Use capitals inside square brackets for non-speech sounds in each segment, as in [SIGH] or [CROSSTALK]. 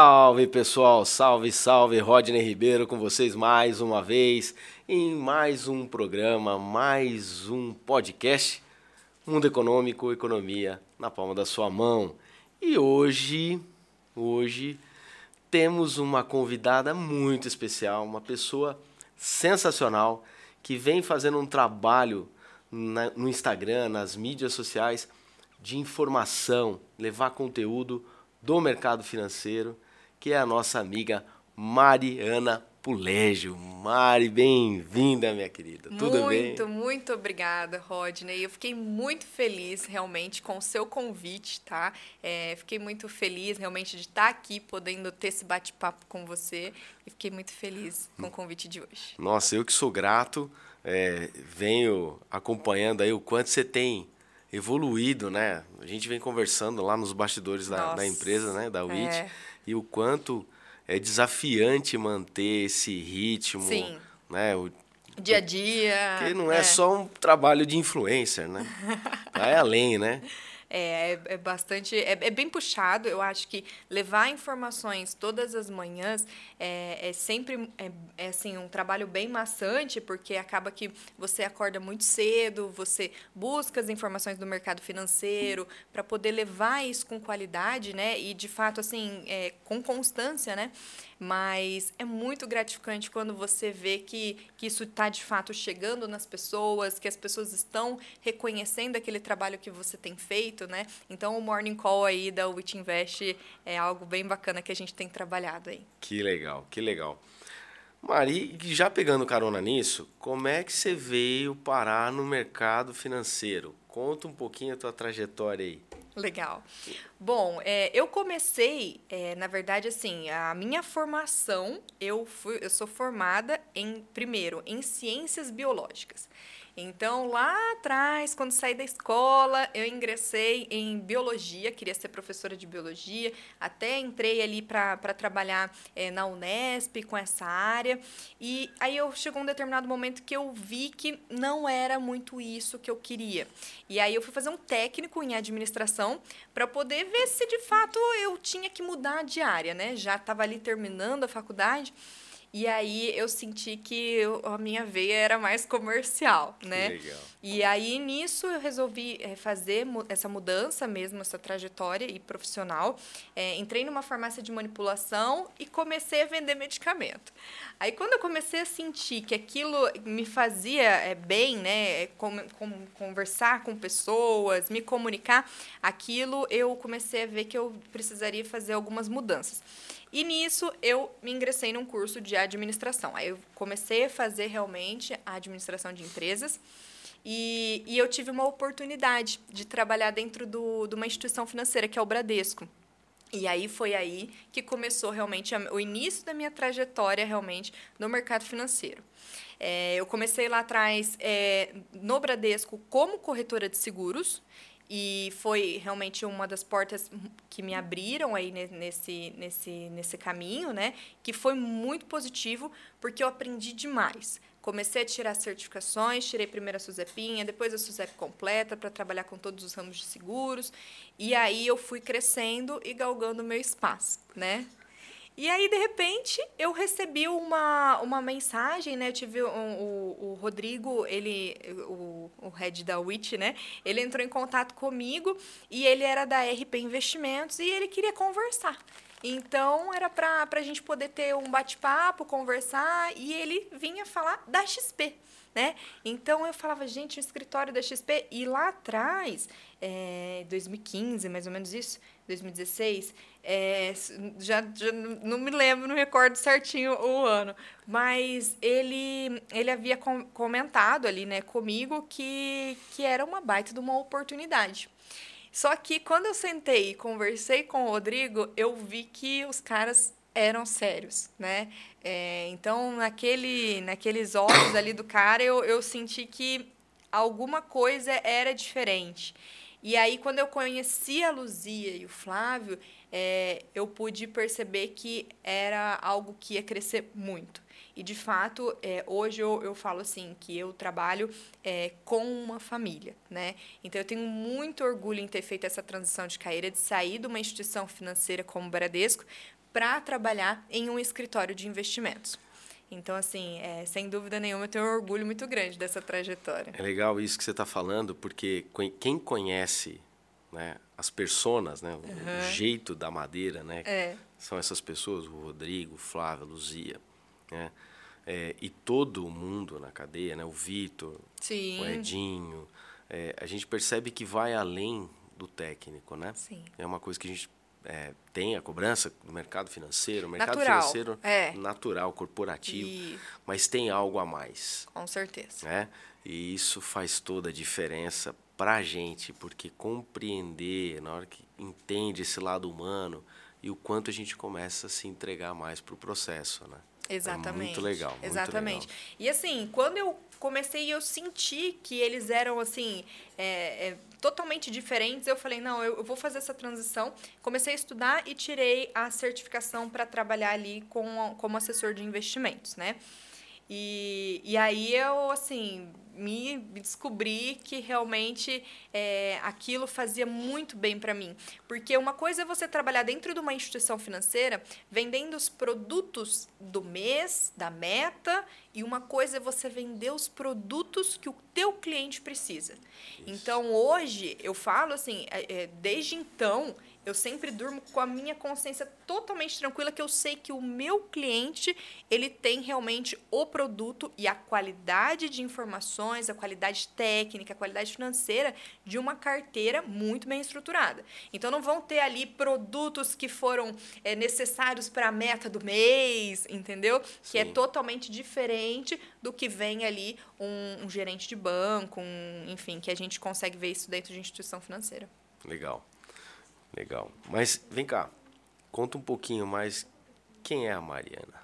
Salve pessoal, salve, salve, Rodney Ribeiro com vocês mais uma vez em mais um programa, mais um podcast, Mundo Econômico, Economia na palma da sua mão. E hoje, hoje temos uma convidada muito especial, uma pessoa sensacional que vem fazendo um trabalho na, no Instagram, nas mídias sociais de informação, levar conteúdo do mercado financeiro, que é a nossa amiga Mariana Pulégio. Mari, bem-vinda, minha querida. Tudo muito, bem? Muito, muito obrigada, Rodney. Eu fiquei muito feliz, realmente, com o seu convite, tá? É, fiquei muito feliz, realmente, de estar aqui, podendo ter esse bate-papo com você. E fiquei muito feliz com o convite de hoje. Nossa, eu que sou grato. É, venho acompanhando aí o quanto você tem evoluído, né? A gente vem conversando lá nos bastidores da, da empresa, né? Da WIT. É. E o quanto é desafiante manter esse ritmo, Sim. né? O, dia a dia. Porque não é, é só um trabalho de influencer, né? [LAUGHS] Vai além, né? É, é, é bastante. É, é, bem puxado. Eu acho que levar informações todas as manhãs é, é sempre é, é, assim, um trabalho bem maçante, porque acaba que você acorda muito cedo, você busca as informações do mercado financeiro para poder levar isso com qualidade, né? E de fato, assim, é, com constância, né? mas é muito gratificante quando você vê que, que isso está de fato chegando nas pessoas, que as pessoas estão reconhecendo aquele trabalho que você tem feito, né? Então o Morning Call aí da Witch Invest é algo bem bacana que a gente tem trabalhado aí. Que legal, que legal. Mari, já pegando carona nisso, como é que você veio parar no mercado financeiro? Conta um pouquinho a tua trajetória aí. Legal. Bom, é, eu comecei, é, na verdade, assim, a minha formação, eu, fui, eu sou formada em, primeiro, em ciências biológicas. Então, lá atrás, quando saí da escola, eu ingressei em biologia, queria ser professora de biologia, até entrei ali para trabalhar é, na Unesp com essa área. E aí eu chegou um determinado momento que eu vi que não era muito isso que eu queria. E aí eu fui fazer um técnico em administração para poder ver se de fato eu tinha que mudar de área, né? Já estava ali terminando a faculdade. E aí eu senti que eu, a minha veia era mais comercial, né? Legal. E aí nisso eu resolvi é, fazer essa mudança mesmo, essa trajetória e profissional. É, entrei numa farmácia de manipulação e comecei a vender medicamento. Aí quando eu comecei a sentir que aquilo me fazia é, bem, né? Com, com, conversar com pessoas, me comunicar, aquilo eu comecei a ver que eu precisaria fazer algumas mudanças. E nisso eu me ingressei num curso de administração. Aí eu comecei a fazer realmente a administração de empresas. E, e eu tive uma oportunidade de trabalhar dentro do, de uma instituição financeira, que é o Bradesco. E aí foi aí que começou realmente a, o início da minha trajetória realmente no mercado financeiro. É, eu comecei lá atrás é, no Bradesco como corretora de seguros e foi realmente uma das portas que me abriram aí nesse, nesse, nesse caminho, né? Que foi muito positivo, porque eu aprendi demais. Comecei a tirar certificações, tirei primeiro a SUSEPinha, depois a SUSEP completa para trabalhar com todos os ramos de seguros. E aí eu fui crescendo e galgando meu espaço, né? E aí, de repente, eu recebi uma, uma mensagem, né? Eu tive um, o, o Rodrigo, ele, o, o head da WIT, né? Ele entrou em contato comigo e ele era da RP Investimentos e ele queria conversar. Então, era para a gente poder ter um bate-papo, conversar, e ele vinha falar da XP. Né? Então eu falava, gente, o escritório da XP, e lá atrás, é, 2015, mais ou menos isso, 2016, é, já, já não me lembro, não recordo certinho o ano, mas ele, ele havia com, comentado ali né, comigo que, que era uma baita de uma oportunidade. Só que quando eu sentei e conversei com o Rodrigo, eu vi que os caras eram sérios, né? É, então, naquele, naqueles olhos ali do cara, eu, eu senti que alguma coisa era diferente. E aí, quando eu conheci a Luzia e o Flávio, é, eu pude perceber que era algo que ia crescer muito. E, de fato, é, hoje eu, eu falo assim, que eu trabalho é, com uma família, né? Então, eu tenho muito orgulho em ter feito essa transição de carreira, de sair de uma instituição financeira como o Bradesco para trabalhar em um escritório de investimentos. Então, assim, é, sem dúvida nenhuma, eu tenho um orgulho muito grande dessa trajetória. É legal isso que você está falando, porque quem conhece né, as personas, né, uhum. o jeito da madeira, né, é. são essas pessoas, o Rodrigo, o Flávio, a Luzia, né, é, e todo mundo na cadeia, né, o Vitor, o Edinho, é, a gente percebe que vai além do técnico, né? Sim. É uma coisa que a gente é, tem a cobrança no mercado financeiro, o mercado natural, financeiro é. natural, corporativo, e... mas tem algo a mais. Com certeza. Né? E isso faz toda a diferença para a gente, porque compreender, na hora que entende esse lado humano e o quanto a gente começa a se entregar mais para o processo, né? Exatamente. É muito legal. Muito Exatamente. Legal. E assim, quando eu comecei, eu senti que eles eram assim é, é, totalmente diferentes. Eu falei, não, eu, eu, vou fazer essa transição. Comecei a estudar e tirei a certificação para trabalhar ali com, como assessor de investimentos, né? E, e aí eu, assim, me descobri que realmente é, aquilo fazia muito bem para mim. Porque uma coisa é você trabalhar dentro de uma instituição financeira vendendo os produtos do mês, da meta, e uma coisa é você vender os produtos que o teu cliente precisa. Isso. Então, hoje, eu falo assim, é, é desde então, eu sempre durmo com a minha consciência totalmente tranquila que eu sei que o meu cliente, ele tem realmente o produto e a qualidade de informações, a qualidade técnica, a qualidade financeira de uma carteira muito bem estruturada. Então não vão ter ali produtos que foram é, necessários para a meta do mês, entendeu? Sim. Que é totalmente diferente do que vem ali um, um gerente de banco, um, enfim, que a gente consegue ver isso dentro de instituição financeira. Legal. Legal. Mas vem cá, conta um pouquinho mais quem é a Mariana.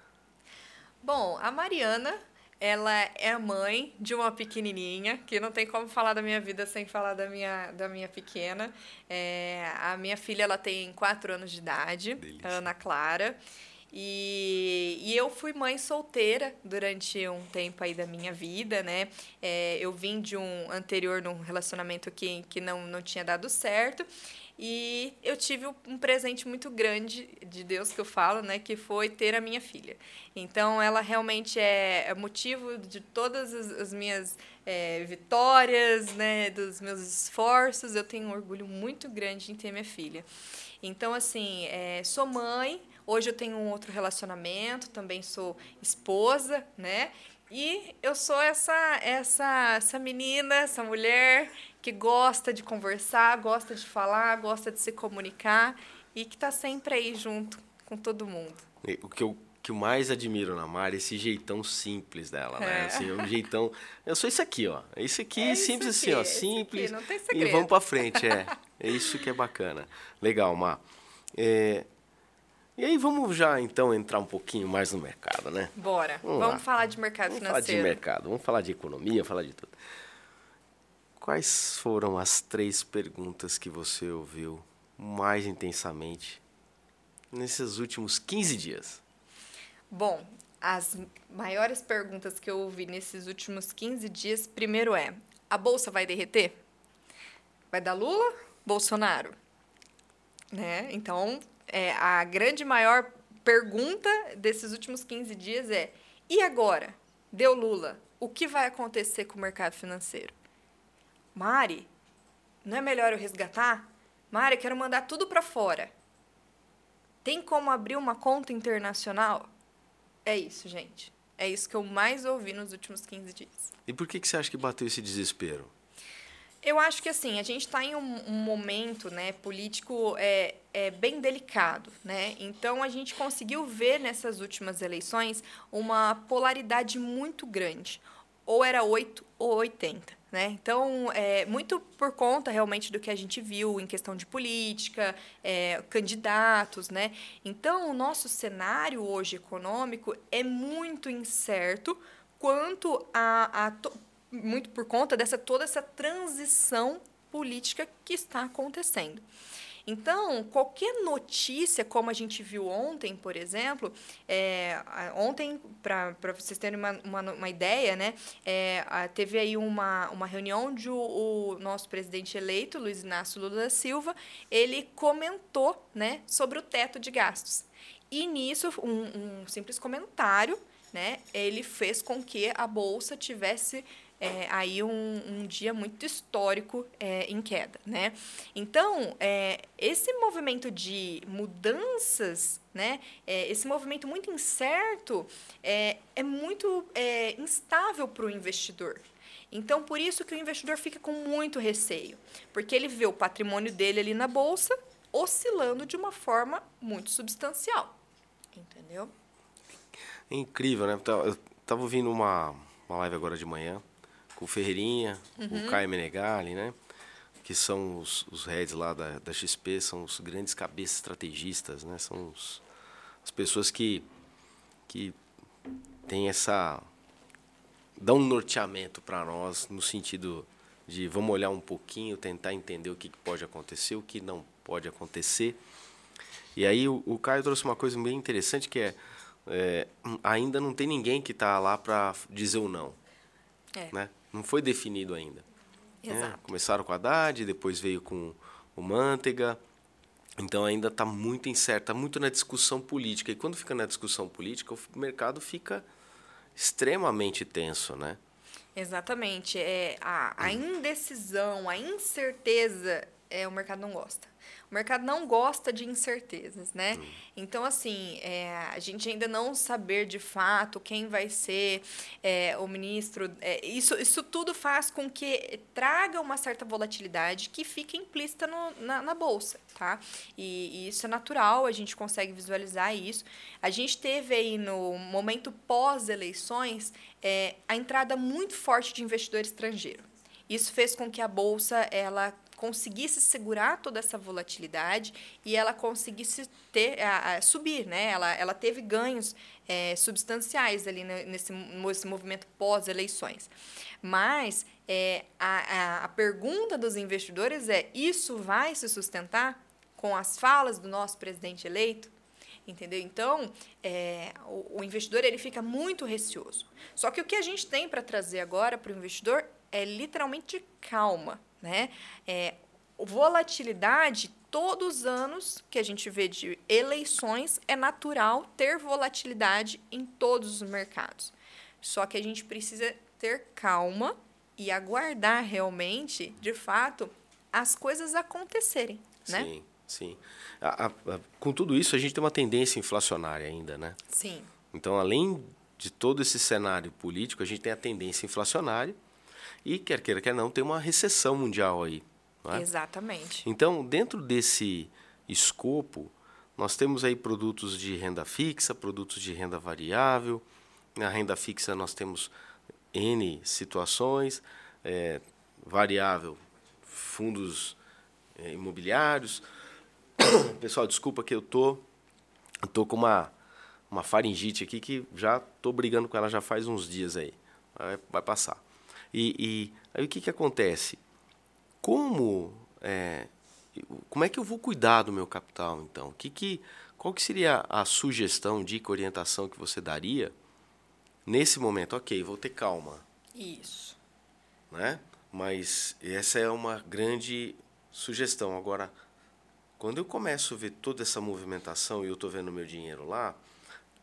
Bom, a Mariana, ela é mãe de uma pequenininha, que não tem como falar da minha vida sem falar da minha, da minha pequena. É, a minha filha, ela tem quatro anos de idade, Delícia. Ana Clara. E, e eu fui mãe solteira durante um tempo aí da minha vida, né? É, eu vim de um anterior num relacionamento que, que não, não tinha dado certo. E eu tive um presente muito grande de Deus que eu falo, né, que foi ter a minha filha. Então, ela realmente é, é motivo de todas as, as minhas é, vitórias, né, dos meus esforços. Eu tenho um orgulho muito grande em ter minha filha. Então, assim, é, sou mãe. Hoje eu tenho um outro relacionamento, também sou esposa, né? E eu sou essa essa essa menina, essa mulher que gosta de conversar, gosta de falar, gosta de se comunicar e que está sempre aí junto com todo mundo. O que eu que eu mais admiro na Mari é esse jeitão simples dela, né? É. Assim, é um jeitão. Eu sou isso aqui, ó. Isso aqui, é simples aqui, assim, ó. Simples. Aqui, não tem segredo. E vamos para frente, é. É isso que é bacana. Legal, Mar. É, e aí vamos já então entrar um pouquinho mais no mercado, né? Bora. Vamos, vamos falar de mercado vamos financeiro. Falar de mercado, vamos falar de economia, falar de tudo. Quais foram as três perguntas que você ouviu mais intensamente nesses últimos 15 dias? Bom, as maiores perguntas que eu ouvi nesses últimos 15 dias, primeiro é: a bolsa vai derreter? Vai dar Lula? Bolsonaro? Né? Então, é, a grande maior pergunta desses últimos 15 dias é: e agora? Deu Lula. O que vai acontecer com o mercado financeiro? Mari, não é melhor eu resgatar? Mari, quero mandar tudo para fora. Tem como abrir uma conta internacional? É isso, gente. É isso que eu mais ouvi nos últimos 15 dias. E por que, que você acha que bateu esse desespero? Eu acho que assim, a gente está em um, um, momento né, político é, é bem delicado. Né? Então a gente conseguiu ver nessas últimas eleições uma polaridade muito grande. Ou era 8 ou 80. Né? Então, é, muito por conta realmente do que a gente viu em questão de política, é, candidatos. Né? Então, o nosso cenário hoje econômico é muito incerto quanto a, a muito por conta dessa toda essa transição política que está acontecendo. Então, qualquer notícia, como a gente viu ontem, por exemplo, é, ontem, para vocês terem uma, uma, uma ideia, né, é, teve aí uma, uma reunião onde o, o, nosso presidente eleito, Luiz Inácio Lula da Silva, ele comentou né, sobre o teto de gastos. E nisso, um, um simples comentário, né, ele fez com que a bolsa tivesse é, aí um, um, dia muito histórico é, em queda, né? Então, é, esse movimento de mudanças, né? É, esse movimento muito incerto é, é muito é, instável para o investidor. Então, por isso que o investidor fica com muito receio, porque ele vê o patrimônio dele ali na bolsa oscilando de uma forma muito substancial, entendeu? É incrível, né? Eu estava ouvindo uma, uma live agora de manhã o Ferreirinha, uhum. o Caio Menegali, né? Que são os, os heads lá da, da XP, são os grandes cabeças estrategistas, né? São os, as pessoas que, que têm essa... dão um norteamento para nós no sentido de vamos olhar um pouquinho, tentar entender o que, pode acontecer, o que não pode acontecer. E aí o, o Caio trouxe uma coisa bem interessante que é, é ainda não tem ninguém que está lá para dizer o não. É. Né? Não foi definido ainda. Né? Começaram com a Haddad, depois veio com o Manteiga. Então ainda está muito incerto, está muito na discussão política. E quando fica na discussão política, o mercado fica extremamente tenso, né? Exatamente. É, a, a indecisão, a incerteza, é, o mercado não gosta. O mercado não gosta de incertezas, né? Hum. Então, assim, é, a gente ainda não saber de fato quem vai ser é, o ministro, é, isso, isso tudo faz com que traga uma certa volatilidade que fica implícita no, na, na, bolsa, tá? E, e, isso é natural, a gente consegue visualizar isso. A gente teve aí no momento pós-eleições é, a entrada muito forte de investidor estrangeiro. Isso fez com que a bolsa ela conseguisse segurar toda essa volatilidade e ela conseguisse ter a, a subir, né? Ela, ela teve ganhos é, substanciais ali nesse, nesse movimento pós-eleições. Mas é, a, a, pergunta dos investidores é: isso vai se sustentar com as falas do nosso presidente eleito? entendeu? Então, é, o, o, investidor ele fica muito receoso. Só que o que a gente tem para trazer agora para o investidor é literalmente calma, né? É, volatilidade, todos os anos que a gente vê de eleições, é natural ter volatilidade em todos os mercados. Só que a gente precisa ter calma e aguardar realmente, de fato, as coisas acontecerem, né? Sim, sim. A, a, a, com tudo isso, a gente tem uma tendência inflacionária ainda, né? Sim. Então, além de todo esse cenário político, a gente tem a tendência inflacionária e, quer queira, quer não, tem uma recessão mundial aí. É? Exatamente. Então, dentro desse escopo, nós temos aí produtos de renda fixa, produtos de renda variável. Na renda fixa nós temos N situações, é, variável, fundos é, imobiliários. [COUGHS] Pessoal, desculpa que eu tô, tô com uma, uma faringite aqui que já tô brigando com ela já faz uns dias aí. Vai, vai passar. E, e aí o que, que acontece? Como é, como é que eu vou cuidar do meu capital então? Que, que, qual que seria a sugestão, dica, orientação que você daria nesse momento? Ok, vou ter calma. Isso. Né? Mas essa é uma grande sugestão. Agora, quando eu começo a ver toda essa movimentação e eu estou vendo meu dinheiro lá,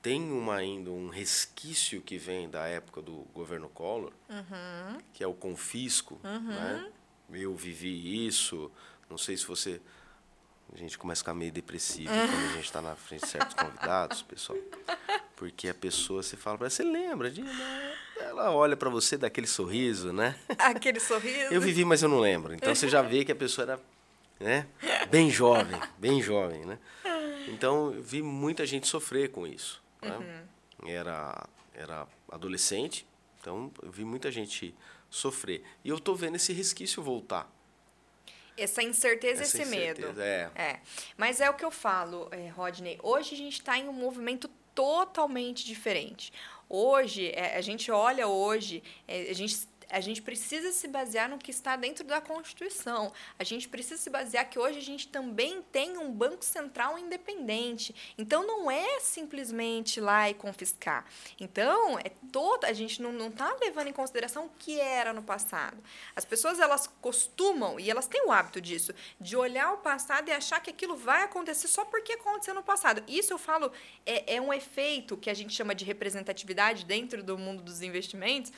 tem uma, ainda um resquício que vem da época do governo Collor, uhum. que é o confisco. Uhum. Né? Eu vivi isso. Não sei se você. A gente começa a ficar meio depressivo [LAUGHS] quando a gente está na frente de certos convidados, pessoal. Porque a pessoa, você fala para você lembra de. Ela olha para você, dá aquele sorriso, né? Aquele sorriso. Eu vivi, mas eu não lembro. Então você já vê que a pessoa era né? bem jovem, bem jovem, né? Então eu vi muita gente sofrer com isso. Né? Uhum. Era, era adolescente, então eu vi muita gente sofrer. E eu estou vendo esse resquício voltar. Essa incerteza, Essa esse incerteza, medo. É. é. Mas é o que eu falo, é, Rodney. Hoje a gente está em um movimento totalmente diferente. Hoje, é, a gente olha hoje, é, a gente a gente precisa se basear no que está dentro da Constituição. A gente precisa se basear que hoje a gente também tem um Banco Central independente. Então, não é simplesmente ir lá e confiscar. Então, é toda a gente não está levando em consideração o que era no passado. As pessoas, elas costumam, e elas têm o hábito disso, de olhar o passado e achar que aquilo vai acontecer só porque aconteceu no passado. Isso, eu falo, é, é um efeito que a gente chama de representatividade dentro do mundo dos investimentos,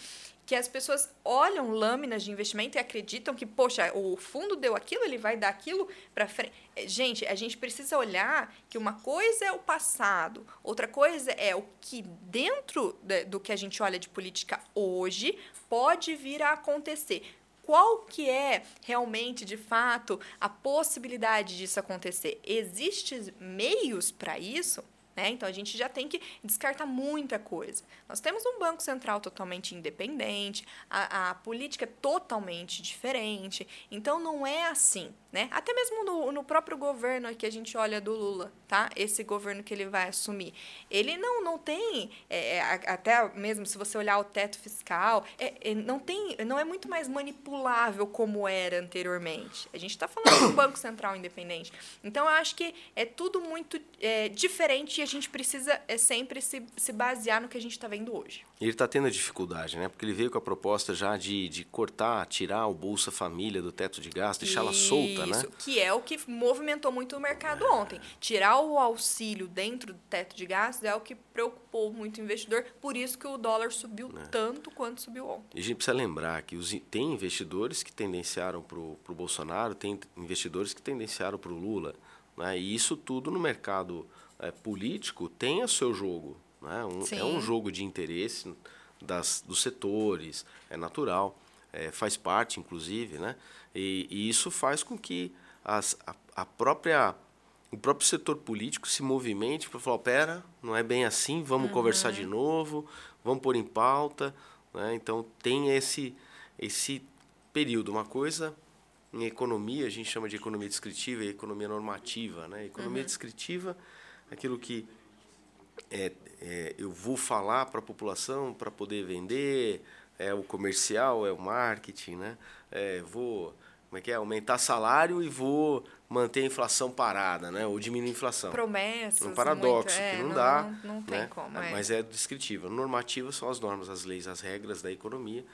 que as pessoas olham lâminas de investimento e acreditam que, poxa, o fundo deu aquilo, ele vai dar aquilo para frente. É, gente, a gente precisa olhar que uma coisa é o passado, outra coisa é o que dentro do que a gente olha de política hoje pode vir a acontecer. Qual que é realmente, de fato, a possibilidade disso acontecer? Existem meios para isso? Né? Então, a gente já tem que descartar muita coisa. Nós temos um Banco Central totalmente independente, a, a política é totalmente diferente. Então, não é assim. Né? Até mesmo no, no próprio governo que a gente olha do Lula, tá? esse governo que ele vai assumir. Ele não, não tem, é, é até mesmo se você olhar o teto fiscal, é, é, não, tem, não é muito mais manipulável como era anteriormente. A gente está falando de um Banco Central independente. Então, eu acho que é tudo muito é, diferente a gente precisa é sempre se, se basear no que a gente está vendo hoje. Ele está tendo dificuldade, né? Porque ele veio com a proposta já de, de cortar, tirar o Bolsa Família do teto de gasto, deixá-la solta, né? Isso, que é o que movimentou muito o mercado ontem. Tirar o auxílio dentro do teto de gastos é o que preocupou muito o investidor, por isso que o dólar subiu é. tanto quanto subiu ontem. E a gente precisa lembrar que os, tem investidores que tendenciaram para o Bolsonaro, tem investidores que tendenciaram para o Lula, né? e isso tudo no mercado é, político tem o seu jogo. Né? Um, é um jogo de interesse das, dos setores, é natural, é, faz parte, inclusive, né? E, e, isso faz com que as, a, a, própria, o próprio setor político se movimente para falar, pera, não é bem assim, vamos uhum. conversar de novo, vamos pôr em pauta. Né? Então, tem esse, esse período. Uma coisa em economia, a gente chama de economia descritiva e economia normativa. Né? Economia uhum. descritiva aquilo que é, é, eu vou falar para a população para poder vender, é o comercial, é o marketing, né? É, vou como é que é? aumentar salário e vou manter a inflação parada, né? Ou diminuir a inflação. Promessas. Um paradoxo, muito, é, que não, não dá. Não, não tem né? como. É. Mas é descritiva. Normativa são as normas, as leis, as regras da economia.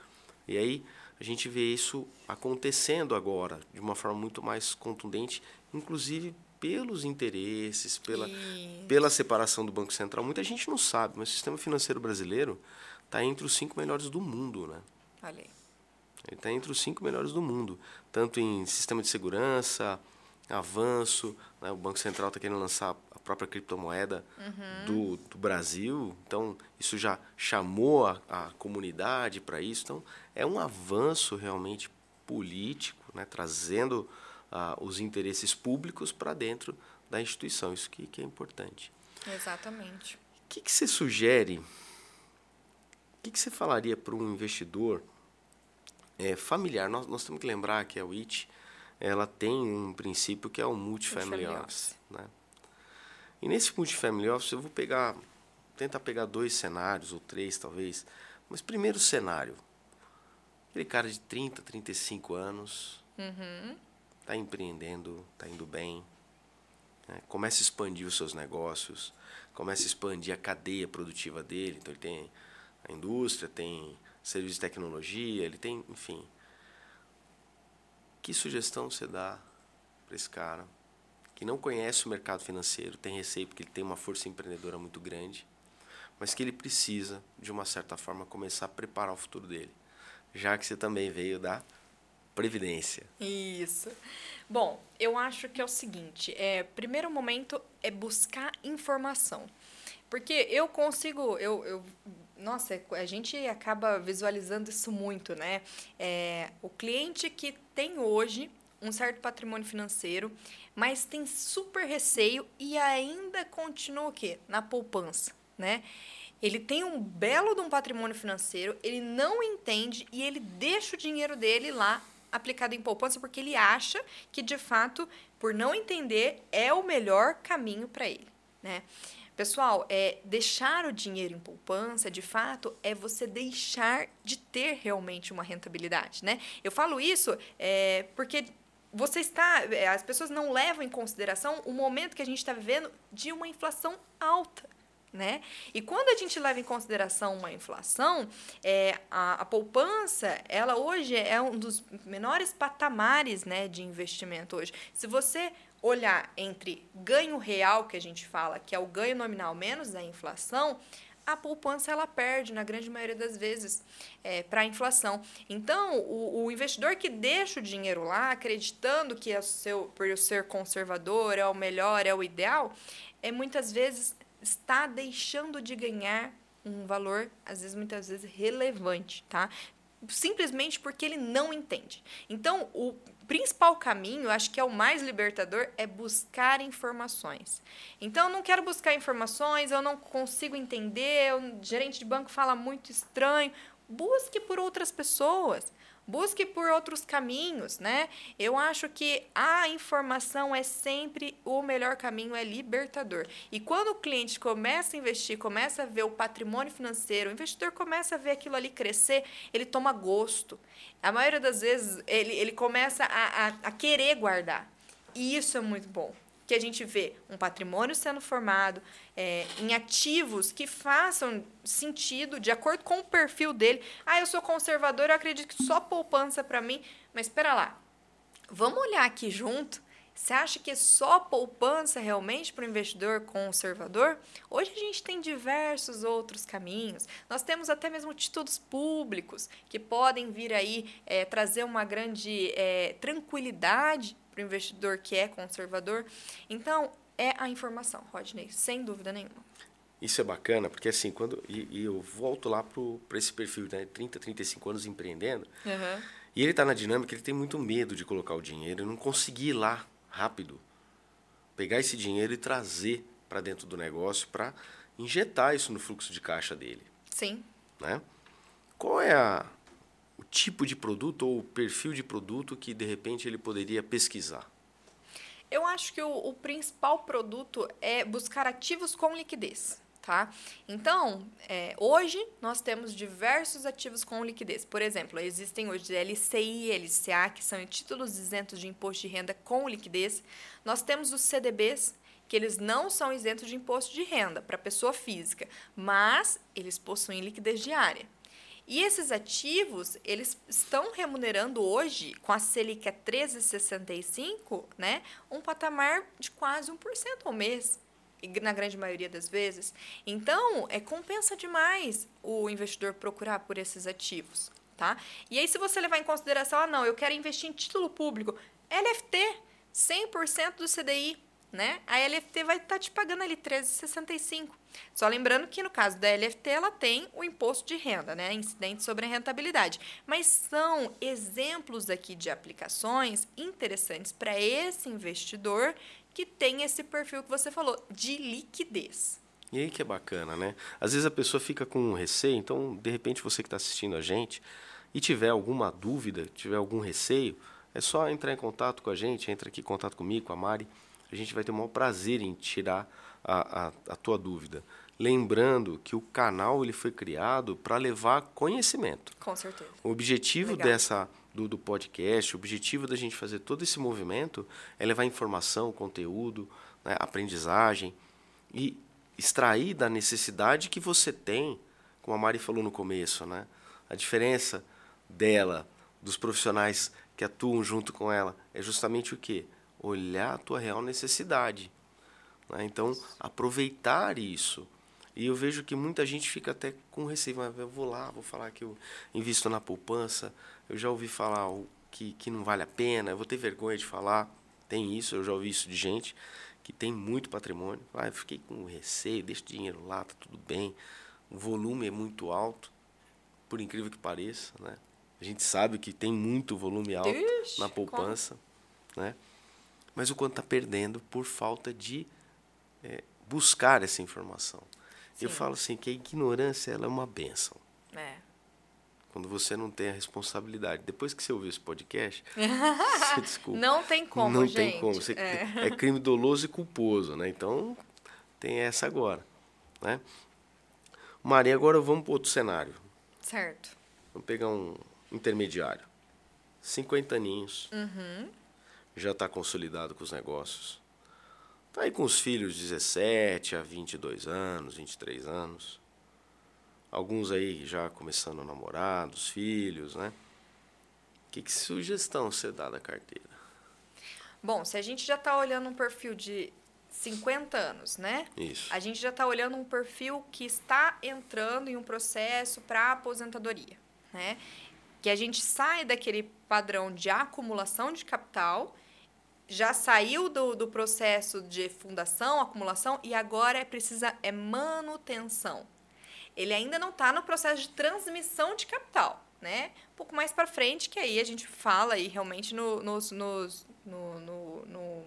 E aí a gente vê isso acontecendo agora de uma forma muito mais contundente, inclusive pelos interesses, pela, pela separação do Banco Central. Muita gente não sabe, mas o sistema financeiro brasileiro está entre os cinco melhores do mundo. Né? Olha Ele está entre os cinco melhores do mundo, tanto em sistema de segurança, avanço. Né? O Banco Central está querendo lançar a própria criptomoeda uhum. do, do Brasil, então isso já chamou a, a comunidade para isso. Então é um avanço realmente político, né? trazendo ah, os interesses públicos para dentro da instituição. Isso que, que é importante. Exatamente. O que, que você sugere? O que, que você falaria para um investidor é, familiar? Nós, nós temos que lembrar que a WIT ela tem um princípio que é o multifamily office. office né? E nesse multifamily office eu vou pegar, tentar pegar dois cenários, ou três talvez. Mas primeiro cenário, aquele cara de 30, 35 anos, uhum está empreendendo, está indo bem. Né? A expandir os seus negócios, comece a expandir a cadeia produtiva dele. Então, ele tem a indústria, tem serviço de tecnologia, ele tem, enfim. Que sugestão você dá para esse cara que não conhece o mercado financeiro, tem receio porque ele tem uma força empreendedora muito grande, mas que ele precisa, de uma certa forma, começar a preparar o futuro dele, já que você também veio da Previdência. Isso. Bom, eu acho que é o seguinte: é, primeiro momento é buscar informação. Porque eu consigo, eu, eu nossa, a gente acaba visualizando isso muito, né? É, o cliente que tem hoje um certo patrimônio financeiro, mas tem super receio e ainda continua o quê? Na poupança, né? Ele tem um belo de um patrimônio financeiro, ele não entende e ele deixa o dinheiro dele lá aplicado em poupança porque ele acha que, de fato, por não entender, é o melhor caminho para ele. Né? Pessoal, é, deixar o dinheiro em poupança, de fato, é você deixar de ter realmente uma rentabilidade, né? Eu falo isso é, porque você está, é, as pessoas não levam em consideração o momento que a gente está vivendo de uma inflação alta. Né? E quando a gente leva em consideração uma inflação, é, a, a, poupança, ela hoje é um dos menores patamares né, de investimento hoje. Se você olhar entre ganho real, que a gente fala, que é o ganho nominal menos a inflação, a poupança ela perde na grande maioria das vezes é, para a inflação. Então, o, o, investidor que deixa o dinheiro lá, acreditando que é seu, por ser conservador é o melhor, é o ideal, é muitas vezes está deixando de ganhar um valor, às vezes, muitas vezes, relevante, tá? Simplesmente porque ele não entende. Então, o principal caminho, acho que é o mais libertador, é buscar informações. Então, eu não quero buscar informações, eu não consigo entender, o gerente de banco fala muito estranho. Busque por outras pessoas. Busque por outros caminhos, né? Eu acho que a informação é sempre o melhor caminho, é libertador. E quando o cliente começa a investir, começa a ver o patrimônio financeiro, o investidor começa a ver aquilo ali crescer, ele toma gosto. A maioria das vezes ele, ele começa a, a, a querer guardar. E isso é muito bom que a gente vê um patrimônio sendo formado é, em ativos que façam sentido de acordo com o perfil dele. Ah, eu sou conservador, eu acredito que só poupança para mim. Mas espera lá, vamos olhar aqui junto. Você acha que é só poupança realmente para o investidor conservador? Hoje a gente tem diversos outros caminhos. Nós temos até mesmo títulos públicos que podem vir aí é, trazer uma grande é, tranquilidade para o investidor que é conservador. Então, é a informação, Rodney, sem dúvida nenhuma. Isso é bacana, porque assim, quando. E, e eu volto lá para esse perfil, né? 30, 35 anos empreendendo. Uhum. E ele está na dinâmica, ele tem muito medo de colocar o dinheiro, não conseguir ir lá rápido, pegar esse dinheiro e trazer para dentro do negócio para injetar isso no fluxo de caixa dele. Sim. Né? Qual é a, o tipo de produto ou o perfil de produto que de repente ele poderia pesquisar? Eu acho que o, o principal produto é buscar ativos com liquidez. Tá? Então, é, hoje nós temos diversos ativos com liquidez. Por exemplo, existem hoje LCI e LCA, que são títulos isentos de imposto de renda com liquidez. Nós temos os CDBs, que eles não são isentos de imposto de renda para pessoa física, mas eles possuem liquidez diária. E esses ativos, eles estão remunerando hoje, com a Selic a 13,65, né, um patamar de quase 1% ao mês, na grande maioria das vezes. Então, é, compensa demais o investidor procurar por esses ativos. Tá? E aí, se você levar em consideração, ah, não, eu quero investir em título público, LFT, 100% do CDI, né? A LFT vai estar tá te pagando ali 13,65. Só lembrando que no caso da LFT ela tem o imposto de renda, né, incidente sobre a rentabilidade. Mas são exemplos aqui de aplicações interessantes para esse investidor que tem esse perfil que você falou de liquidez. E aí que é bacana, né? Às vezes a pessoa fica com receio, então de repente você que está assistindo a gente e tiver alguma dúvida, tiver algum receio, é só entrar em contato com a gente, entra aqui em contato comigo, com a Mari a gente vai ter o maior prazer em tirar a, a, a tua dúvida. Lembrando que o canal ele foi criado para levar conhecimento. Com certeza. O objetivo Legal. dessa do, do podcast, o objetivo da gente fazer todo esse movimento é levar informação, conteúdo, né, aprendizagem e extrair da necessidade que você tem, como a Mari falou no começo, né? A diferença dela, dos profissionais que atuam junto com ela, é justamente o quê? Olhar a tua real necessidade. Né? Então, aproveitar isso. E eu vejo que muita gente fica até com receio. Mas eu vou lá, vou falar que eu invisto na poupança. Eu já ouvi falar que, que não vale a pena. Eu vou ter vergonha de falar. Tem isso, eu já ouvi isso de gente que tem muito patrimônio. Ah, eu fiquei com receio, deixa o dinheiro lá, tá tudo bem. O volume é muito alto, por incrível que pareça, né? A gente sabe que tem muito volume alto Ixi, na poupança, como? né? Mas o quanto está perdendo por falta de é, buscar essa informação. Sim. Eu falo assim que a ignorância ela é uma benção. É. Quando você não tem a responsabilidade. Depois que você ouviu esse podcast, [LAUGHS] você desculpa. Não tem como, Não gente. tem como. Você, é. é crime doloso e culposo, né? Então, tem essa agora. Né? Maria, agora vamos para outro cenário. Certo. Vamos pegar um intermediário. 50 aninhos. Uhum. Já está consolidado com os negócios. Está aí com os filhos de 17 a 22 anos, 23 anos. Alguns aí já começando a namorar, dos filhos, né? Que, que sugestão você dá da carteira? Bom, se a gente já está olhando um perfil de 50 anos, né? Isso. A gente já está olhando um perfil que está entrando em um processo para aposentadoria, né? Que a gente sai daquele padrão de acumulação de capital, já saiu do, do processo de fundação, acumulação, e agora é precisa é manutenção. Ele ainda não está no processo de transmissão de capital, né? Um pouco mais para frente, que aí a gente fala aí realmente no, nos, nos, no, no, no,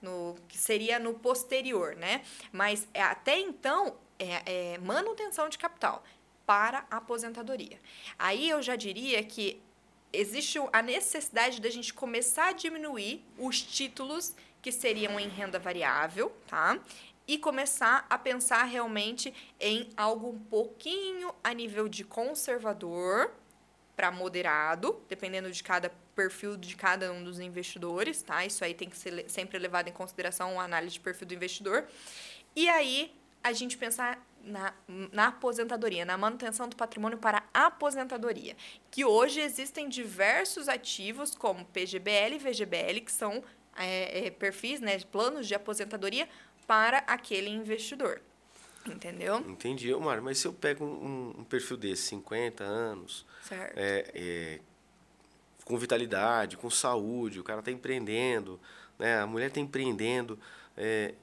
no, que seria no posterior, né? Mas é, até então é, é manutenção de capital para aposentadoria. Aí eu já diria que existe a necessidade da gente começar a diminuir os títulos que seriam em renda variável, tá? E começar a pensar realmente em algo um pouquinho a nível de conservador para moderado, dependendo de cada perfil de cada um dos investidores, tá? Isso aí tem que ser sempre levado em consideração a análise de perfil do investidor. E aí a gente pensar na, na aposentadoria, na manutenção do patrimônio para aposentadoria, que hoje existem diversos ativos como PGBL e VGBL, que são é, é, perfis, né, planos de aposentadoria para aquele investidor. Entendeu? Entendi, Omar. Mas se eu pego um, um perfil desse, 50 anos, é, é, com vitalidade, com saúde, o cara está empreendendo, né, a mulher está empreendendo, é,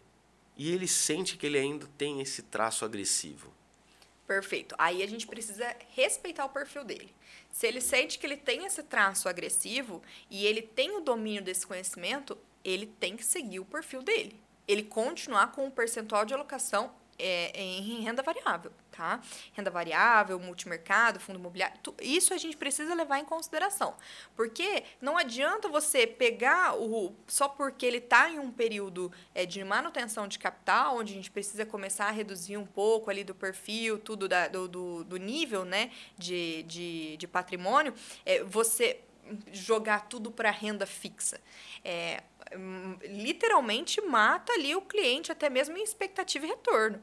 e ele sente que ele ainda tem esse traço agressivo. Perfeito. Aí a gente precisa respeitar o perfil dele. Se ele sente que ele tem esse traço agressivo e ele tem o domínio desse conhecimento, ele tem que seguir o perfil dele. Ele continuar com o percentual de alocação é, em renda variável, tá? Renda variável, multimercado, fundo imobiliário, isso a gente precisa levar em consideração. Porque não adianta você pegar o. Só porque ele está em um período é, de manutenção de capital, onde a gente precisa começar a reduzir um pouco ali do perfil, tudo da, do, do, do nível né, de, de, de patrimônio, é, você jogar tudo para renda fixa. É, literalmente mata ali o cliente, até mesmo em expectativa e retorno.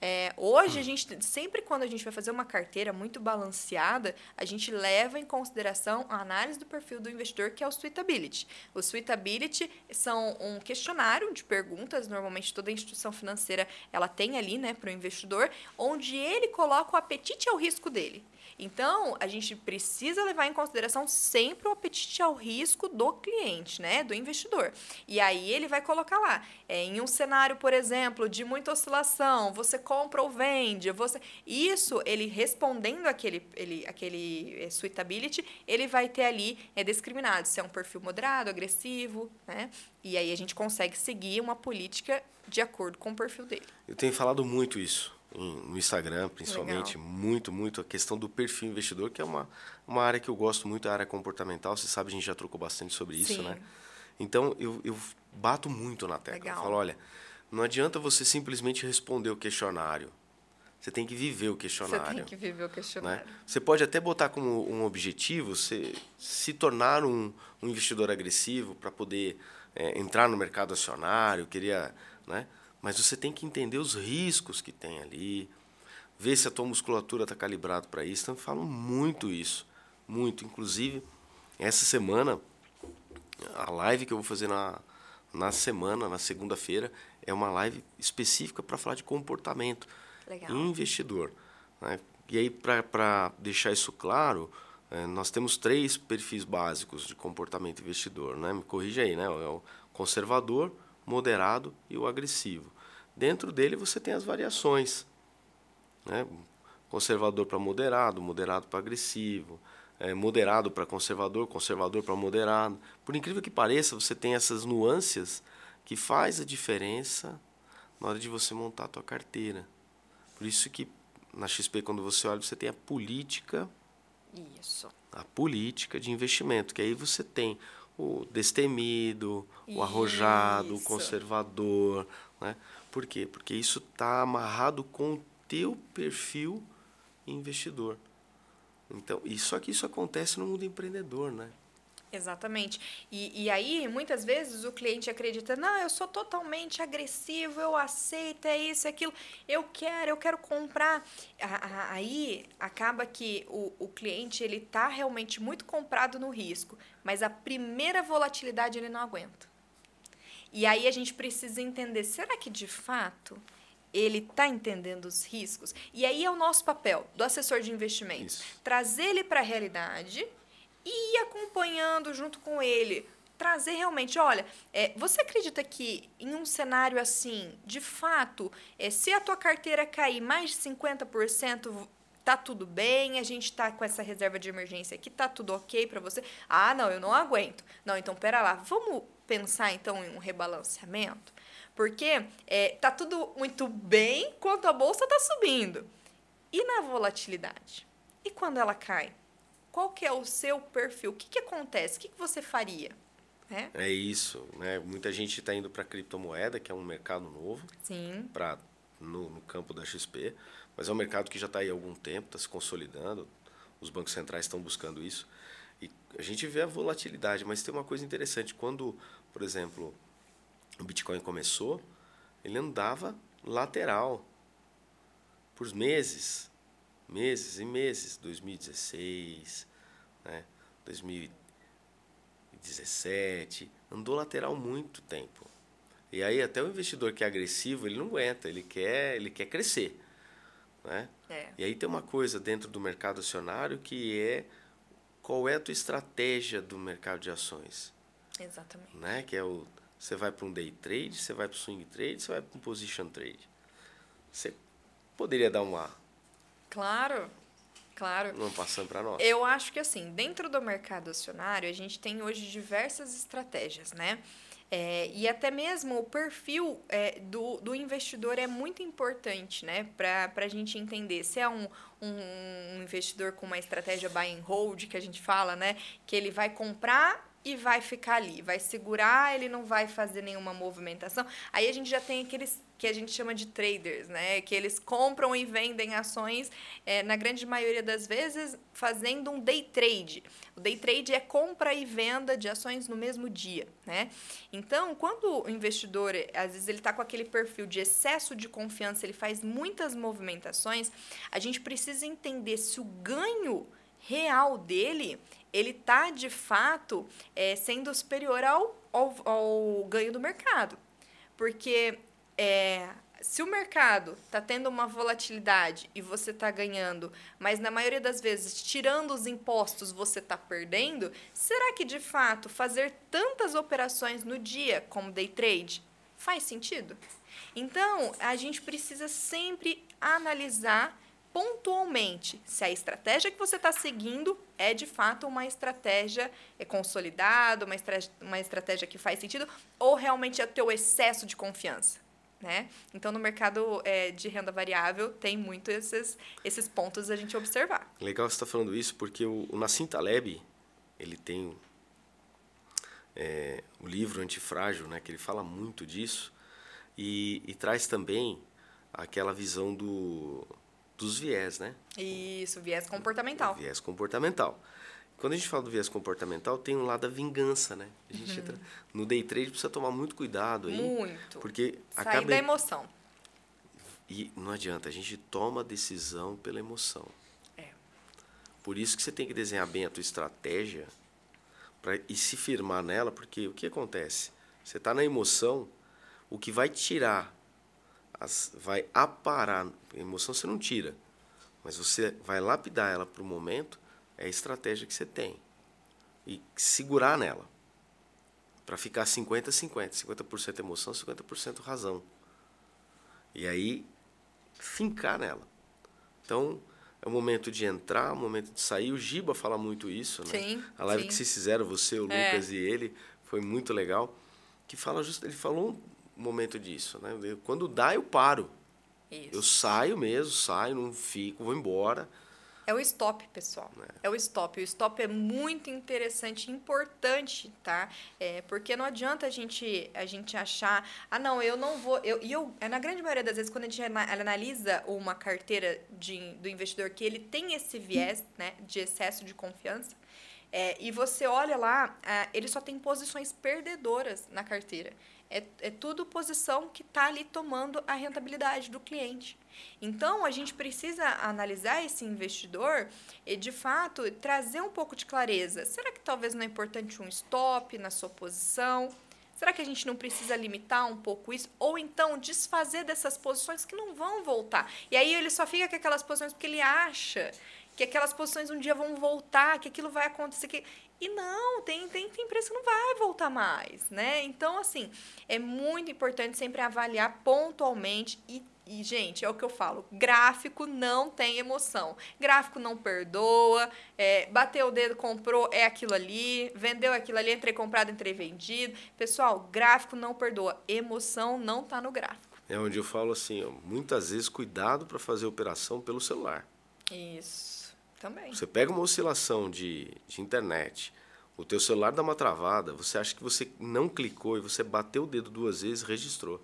É, hoje, a gente, sempre quando a gente vai fazer uma carteira muito balanceada, a gente leva em consideração a análise do perfil do investidor, que é o Suitability. O Suitability são um questionário de perguntas, normalmente toda instituição financeira ela tem ali né, para o investidor, onde ele coloca o apetite ao risco dele. Então, a gente precisa levar em consideração sempre o apetite ao risco do cliente, né, do investidor. E aí ele vai colocar lá, é, em um cenário, por exemplo, de muita oscilação, você compra ou vende, você isso ele respondendo aquele ele, aquele é, suitability, ele vai ter ali é discriminado se é um perfil moderado, agressivo, né? E aí a gente consegue seguir uma política de acordo com o perfil dele. Eu tenho falado muito isso no Instagram, principalmente, Legal. muito, muito a questão do perfil investidor, que é uma, uma área que eu gosto muito, a área comportamental. Você sabe, a gente já trocou bastante sobre isso, Sim. né? Então, eu, eu bato muito na tecla. Legal. Eu falo, olha, não adianta você simplesmente responder o questionário. Você tem que viver o questionário. Você tem que viver o questionário. Né? Você pode até botar como um objetivo se, se tornar um, um investidor agressivo para poder é, entrar no mercado acionário, queria... Né? Mas você tem que entender os riscos que tem ali, ver se a tua musculatura está calibrada para isso. Então, eu falo muito isso, muito. Inclusive, essa semana, a live que eu vou fazer na, na semana, na segunda-feira, é uma live específica para falar de comportamento Legal. investidor. Né? E aí, para deixar isso claro, é, nós temos três perfis básicos de comportamento investidor. Né? Me corrija aí, né? É o conservador, moderado e o agressivo. Dentro dele você tem as variações. Né? Conservador para moderado, moderado para agressivo, é, moderado para conservador, conservador para moderado. Por incrível que pareça, você tem essas nuances que faz a diferença na hora de você montar a tua carteira. Por isso que na XP, quando você olha, você tem a política. Isso. A política de investimento, que aí você tem o destemido, o arrojado, o Isso. conservador, né? Por quê? Porque isso está amarrado com o teu perfil investidor. Então, isso aqui isso acontece no mundo empreendedor, né? Exatamente. E, e aí, muitas vezes, o cliente acredita, não, eu sou totalmente agressivo, eu aceito, é isso, é aquilo, eu quero, eu quero comprar. Aí, acaba que o, o cliente, ele tá realmente muito comprado no risco, mas a primeira volatilidade ele não aguenta. E aí, a gente precisa entender, será que, de fato, ele está entendendo os riscos? E aí é o nosso papel, do assessor de investimentos, Isso. trazer ele para a realidade e ir acompanhando junto com ele. Trazer realmente, olha, é, você acredita que em um cenário assim, de fato, é, se a tua carteira cair mais de 50%, tá tudo bem, a gente tá com essa reserva de emergência aqui, tá tudo ok para você? Ah, não, eu não aguento. Não, então pera lá, vamos pensar então em um rebalanceamento? Porque é, tá tudo muito bem quanto a bolsa tá subindo. E na volatilidade? E quando ela cai? Qual que é o seu perfil? O que, que acontece? O que, que você faria? Né? É isso, né? Muita gente está indo para criptomoeda, que é um mercado novo, Sim, para no, no campo da XP, mas é um mercado que já está aí há algum tempo, está se consolidando. Os bancos centrais estão buscando isso. E a gente vê a volatilidade, mas tem uma coisa interessante. Quando, por exemplo, o Bitcoin começou, ele andava lateral por meses, meses e meses. 2016, né? 2017, andou lateral muito tempo. E aí até o investidor que é agressivo, ele não aguenta, ele quer, ele quer crescer, né? é. E aí tem uma coisa dentro do mercado acionário que é qual é a tua estratégia do mercado de ações, Exatamente. né? Que é o você vai para um day trade, você vai para o swing trade, você vai para um position trade. Você poderia dar uma Claro, claro. não passando para nós. Eu acho que assim, dentro do mercado acionário, a gente tem hoje diversas estratégias, né? É, e até mesmo o perfil é, do, do investidor é muito importante, né? Para a gente entender se é um, um investidor com uma estratégia buy and hold, que a gente fala, né? Que ele vai comprar e vai ficar ali, vai segurar, ele não vai fazer nenhuma movimentação. Aí a gente já tem aqueles que a gente chama de traders, né? Que eles compram e vendem ações, é, na grande maioria das vezes, fazendo um day trade. O day trade é compra e venda de ações no mesmo dia, né? Então, quando o investidor, às vezes ele está com aquele perfil de excesso de confiança, ele faz muitas movimentações, a gente precisa entender se o ganho real dele ele está de fato é, sendo superior ao, ao, ao ganho do mercado. Porque é, se o mercado está tendo uma volatilidade e você está ganhando, mas na maioria das vezes, tirando os impostos, você está perdendo, será que de fato fazer tantas operações no dia como day trade faz sentido? Então, a gente precisa sempre analisar pontualmente se a estratégia que você está seguindo é de fato uma estratégia é consolidada, uma, estra uma estratégia que faz sentido, ou realmente é o teu excesso de confiança. Né? Então, no mercado é, de renda variável, tem muito esses, esses pontos a gente observar. Legal você estar falando isso, porque o, o Nassim Taleb, ele tem é, o livro Antifrágil, né, que ele fala muito disso, e, e traz também aquela visão do, dos viés, né? Isso, viés comportamental. O viés comportamental. Quando a gente fala do viés comportamental, tem um lado da vingança, né? A gente entra, no day trade precisa tomar muito cuidado aí, Muito. porque Sair acaba da emoção. e não adianta, a gente toma decisão pela emoção. É. Por isso que você tem que desenhar bem a tua estratégia pra, e se firmar nela, porque o que acontece? Você está na emoção, o que vai tirar, as, vai aparar, a emoção você não tira, mas você vai lapidar ela para o momento, é a estratégia que você tem. E segurar nela. Para ficar 50-50. 50% emoção, 50% razão. E aí, fincar nela. Então, é o momento de entrar, o momento de sair. O Giba fala muito isso, né? Sim, A live sim. que vocês fizeram, você, o É. Lucas e ele, foi muito legal. Que fala just, ele falou um momento disso, né? Quando dá, eu paro. Isso. Eu saio mesmo, saio, não fico, vou embora. É o stop, pessoal. É. é. o stop. O stop é muito interessante, importante, tá? É, porque não adianta a gente, a gente achar, ah, não, eu não vou. Eu, e eu, é, na grande maioria das vezes, quando a gente analisa uma carteira de, do investidor que ele tem esse viés né, de excesso de confiança, é, e você olha lá, é, ele só tem posições perdedoras na carteira. É, é tudo posição que está ali tomando a rentabilidade do cliente. Então, a gente precisa analisar esse investidor e, de fato, trazer um pouco de clareza. Será que talvez não é importante um stop na sua posição? Será que a gente não precisa limitar um pouco isso? Ou então desfazer dessas posições que não vão voltar? E aí ele só fica com aquelas posições porque ele acha que aquelas posições um dia vão voltar, que aquilo vai acontecer. Que... E não, tem, tem, tem empresa que não vai voltar mais, né? Então, assim, é muito importante sempre avaliar pontualmente e e, gente, é o que eu falo: gráfico não tem emoção. Gráfico não perdoa. É, bateu o dedo, comprou, é aquilo ali. Vendeu aquilo ali, entrei comprado, entrei vendido. Pessoal, gráfico não perdoa. Emoção não tá no gráfico. É onde eu falo assim: ó, muitas vezes, cuidado para fazer operação pelo celular. Isso. Também. Você pega uma oscilação de, de internet, o teu celular dá uma travada, você acha que você não clicou e você bateu o dedo duas vezes, registrou.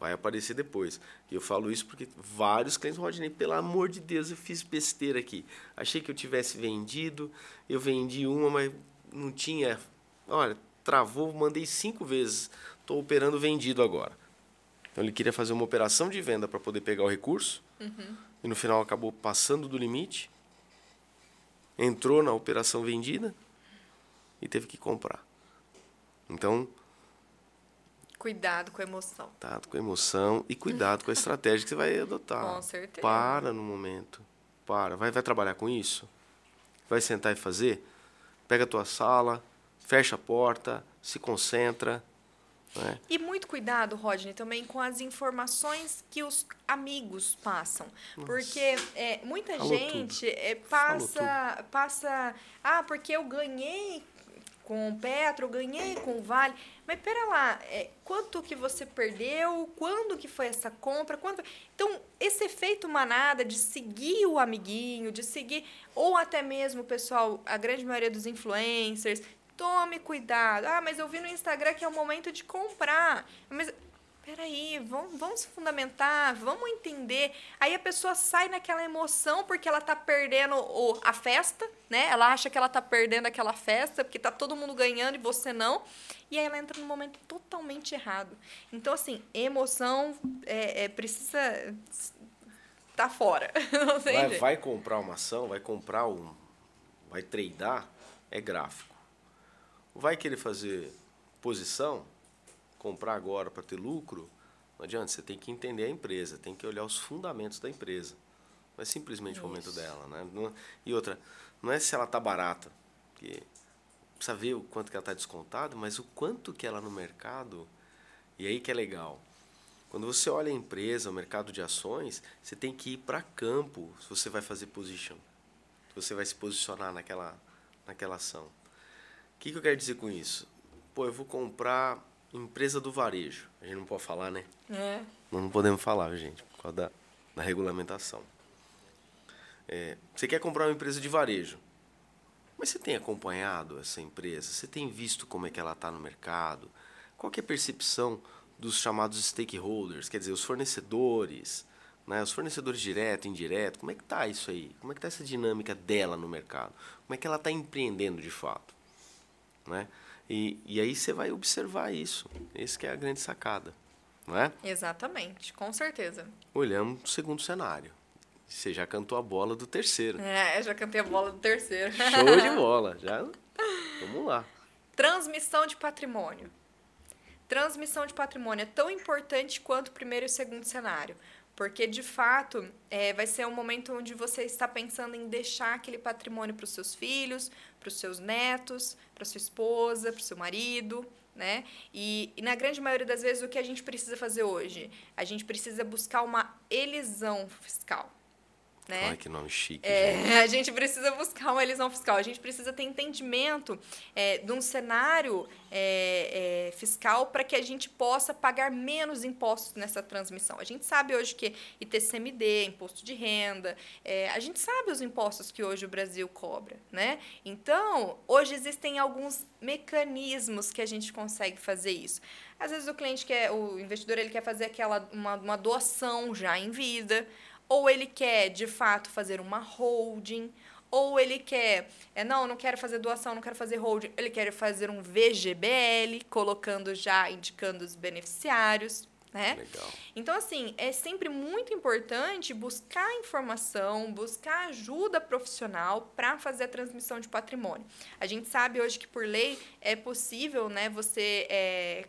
Vai aparecer depois. E eu falo isso porque vários clientes, Rodney, pelo amor de Deus, eu fiz besteira aqui. Achei que eu tivesse vendido, eu vendi uma, mas não tinha. Olha, travou, mandei cinco vezes. Estou operando vendido agora. Então ele queria fazer uma operação de venda para poder pegar o recurso. Uhum. E no final acabou passando do limite entrou na operação vendida e teve que comprar. Então. Cuidado com a emoção. Cuidado com a emoção e cuidado com a estratégia que você vai adotar. Com certeza. Para no momento. Para. Vai, vai trabalhar com isso? Vai sentar e fazer? Pega a tua sala, fecha a porta, se concentra é. E muito cuidado, Rodney, também com as informações que os amigos passam. Nossa. Porque é, muita Falou gente é, passa, passa. Ah, porque eu ganhei com o Petro, eu ganhei com o Vale. Mas pera lá, é, quanto que você perdeu? Quando que foi essa compra? Quando... Então, esse efeito manada de seguir o amiguinho, de seguir, ou até mesmo, pessoal, a grande maioria dos influencers, Tome cuidado. Ah, mas eu vi no Instagram que é o momento de comprar. Mas peraí, vamos, vamos se fundamentar, vamos entender. Aí a pessoa sai naquela emoção porque ela tá perdendo o, a festa, né? Ela acha que ela tá perdendo aquela festa porque tá todo mundo ganhando e você não. E aí ela entra no momento totalmente errado. Então, assim, emoção é, é precisa tá fora. [LAUGHS] vai, vai comprar uma ação, vai comprar um. Vai treinar, é gráfico vai querer fazer posição, comprar agora para ter lucro, não adianta, você tem que entender a empresa, tem que olhar os fundamentos da empresa. Não é simplesmente Isso. o momento dela. Né? E outra, não é se ela está barata, porque precisa ver o quanto que ela está descontada, mas o quanto que ela no mercado, e aí que é legal. Quando você olha a empresa, o mercado de ações, você tem que ir para campo se você vai fazer position. Se você vai se posicionar naquela, naquela ação que, que eu quero dizer com isso? Pô, eu vou comprar empresa do varejo. A gente não pode falar, né? É. Nós não podemos falar, gente, por causa da, da regulamentação. É, você quer comprar uma empresa de varejo, mas você tem acompanhado essa empresa? Você tem visto como é que ela está no mercado? Qual é a percepção dos chamados stakeholders, quer dizer, os fornecedores, né? os fornecedores direto, indireto, como é que está isso aí? Como é que está essa dinâmica dela no mercado? Como é que ela está empreendendo de fato? Né? E, e aí você vai observar isso. Esse que é a grande sacada, não é? Exatamente, com certeza. Olhamos o segundo cenário. Você já cantou a bola do terceiro. É, já cantei a bola do terceiro. Show de [LAUGHS] bola. Já, vamos lá. Transmissão de patrimônio. Transmissão de patrimônio é tão importante quanto o primeiro e o segundo cenário. Porque, de fato, é, vai ser um momento onde você está pensando em deixar aquele patrimônio para os seus filhos, para os seus netos, para sua esposa, para o seu marido, né? E, e, na grande maioria das vezes, o que a gente precisa fazer hoje? A gente precisa buscar uma elisão fiscal. Né? Ai, que nome chique. É, [LAUGHS] a gente precisa buscar uma elisão fiscal. A gente precisa ter entendimento é, de um cenário é, é fiscal para que a gente possa pagar menos impostos nessa transmissão. A gente sabe hoje que ITCMD, imposto de renda, é, a gente sabe os impostos que hoje o Brasil cobra, né? Então, hoje existem alguns mecanismos que a gente consegue fazer isso. Às vezes o cliente quer, o investidor ele quer fazer aquela uma, uma doação já em vida, ou ele quer de fato fazer uma holding, ou ele quer, é não, não quero fazer doação, não quero fazer holding, ele quer fazer um VGBL, colocando já, indicando os beneficiários, né? Legal. Então, assim, é sempre muito importante buscar informação, buscar ajuda profissional para fazer a transmissão de patrimônio. A gente sabe hoje que, por lei, é possível né, você é,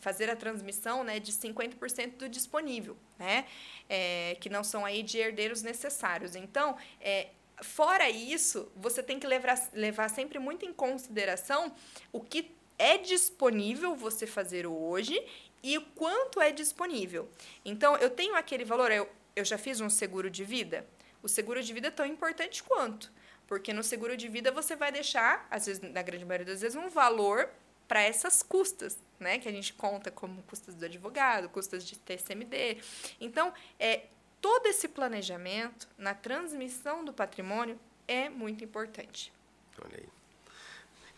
fazer a transmissão né, de 50% do disponível, né? É, que não são aí de herdeiros necessários. Então, é, Fora isso, você tem que levar, levar sempre muito em consideração o que é disponível você fazer hoje e o quanto é disponível. Então, eu tenho aquele valor, eu, eu já fiz um seguro de vida. O seguro de vida é tão importante quanto. Porque no seguro de vida você vai deixar, às vezes, na grande maioria das vezes, um valor para essas custas, né? Que a gente conta como custas do advogado, custas de TCMD. Então, é, todo esse planejamento na transmissão do patrimônio é muito importante. Olha aí.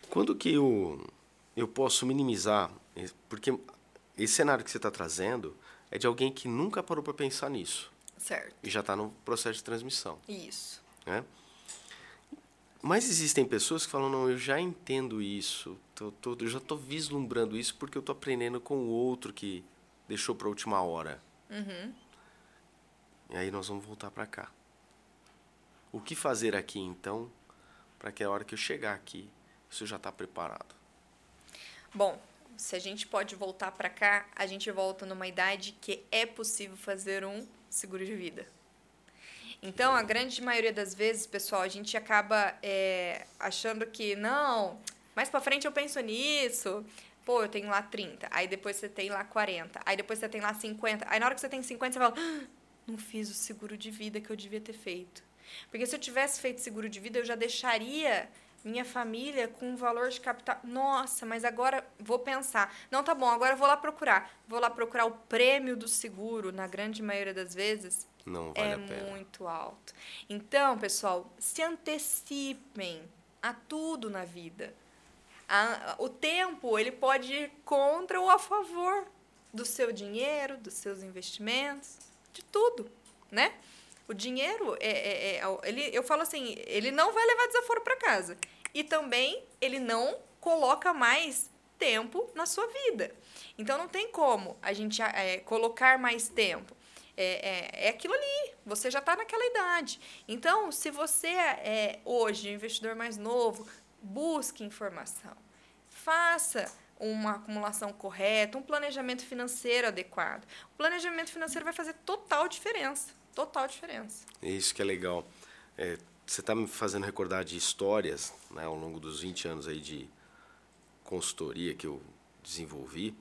Quando que eu, eu posso minimizar? Porque esse cenário que você está trazendo é de alguém que nunca parou para pensar nisso. Certo. E já está no processo de transmissão. Isso. Né? Mas existem pessoas que falam, não, eu já entendo isso, tô, tô, eu já estou vislumbrando isso porque eu estou aprendendo com o outro que deixou para a última hora. Uhum. E aí nós vamos voltar para cá. O que fazer aqui então, para que a hora que eu chegar aqui, isso já está preparado? Bom, se a gente pode voltar para cá, a gente volta numa idade que é possível fazer um seguro de vida. Então, a grande maioria das vezes, pessoal, a gente acaba é, achando que não, mais para frente eu penso nisso. Pô, eu tenho lá 30, aí depois você tem lá 40, aí depois você tem lá 50. Aí na hora que você tem 50, você fala: ah, não fiz o seguro de vida que eu devia ter feito. Porque se eu tivesse feito seguro de vida, eu já deixaria minha família com um valor de capital. Nossa, mas agora vou pensar. Não, tá bom, agora eu vou lá procurar. Vou lá procurar o prêmio do seguro, na grande maioria das vezes. Não vale é a pena. muito alto. Então, pessoal, se antecipem a tudo na vida. A, o tempo, ele pode ir contra ou a favor do seu dinheiro, dos seus investimentos de tudo, né? O dinheiro, é, é, é, ele, eu falo assim, ele não vai levar desaforo para casa. E também ele não coloca mais tempo na sua vida. Então não tem como a gente é, colocar mais tempo. É, é, é aquilo ali, você já está naquela idade. Então, se você é hoje um investidor mais novo, busque informação. Faça uma acumulação correta, um planejamento financeiro adequado. O planejamento financeiro vai fazer total diferença. Total diferença. Isso que é legal. É, você está me fazendo recordar de histórias né, ao longo dos 20 anos aí de consultoria que eu desenvolvi.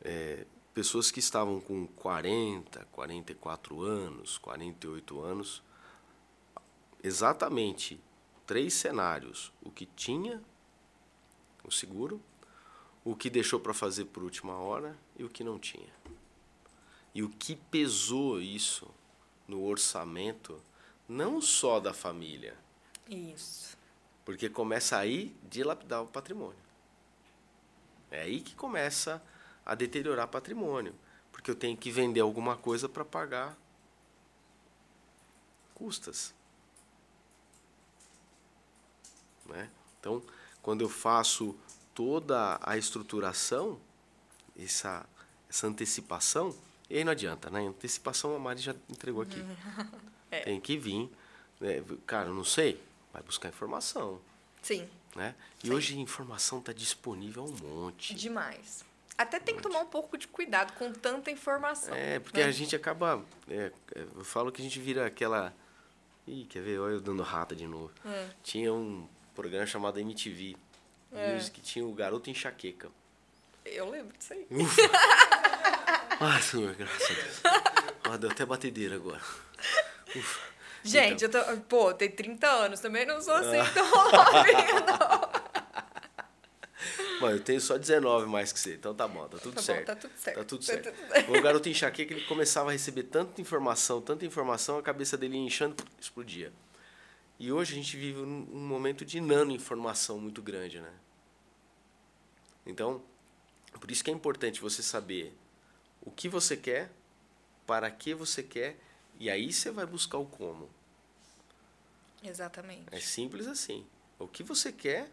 É, pessoas que estavam com 40, 44 anos, 48 anos, exatamente três cenários: o que tinha o seguro, o que deixou para fazer por última hora e o que não tinha. E o que pesou isso no orçamento, não só da família. Isso. Porque começa aí dilapidar o patrimônio. É aí que começa a deteriorar patrimônio. Porque eu tenho que vender alguma coisa para pagar custas. Né? Então, quando eu faço toda a estruturação, essa, essa antecipação, e aí não adianta, né? Antecipação a Mari já entregou aqui. [LAUGHS] É. Tem que vir. Né? Cara, não sei, vai buscar informação. Sim. Né? E Sim. hoje a informação está disponível um monte. Demais. Até tem que tomar um pouco de cuidado com tanta informação. É, porque né? a gente acaba. é, eu falo que a gente vira aquela. Ih, quer ver? Olha eu dando rata de novo. É. Tinha um programa chamado MTV É. Music que tinha o Garoto Enxaqueca. Eu lembro disso aí. Ufa! [LAUGHS] Ai, senhor, graças a Deus. Ah, deu até batedeira agora. Ufa. Gente, Então. eu tô. Pô, tem 30 anos, também não sou assim Ah. tão [LAUGHS] não. Bom, eu tenho só 19 mais que você, então tá bom, tá tudo Tá bom, certo. tá tudo certo. Tá tudo Tá certo. tudo certo. O garoto enxaqueca, ele começava a receber tanta informação, tanta informação, a cabeça dele ia inchando, explodia. E hoje a gente vive um, momento de nano-informação muito grande, né? Então, por isso que é importante você saber o que você quer, para que você quer, e aí você vai buscar o como. Exatamente. É simples assim. O que você quer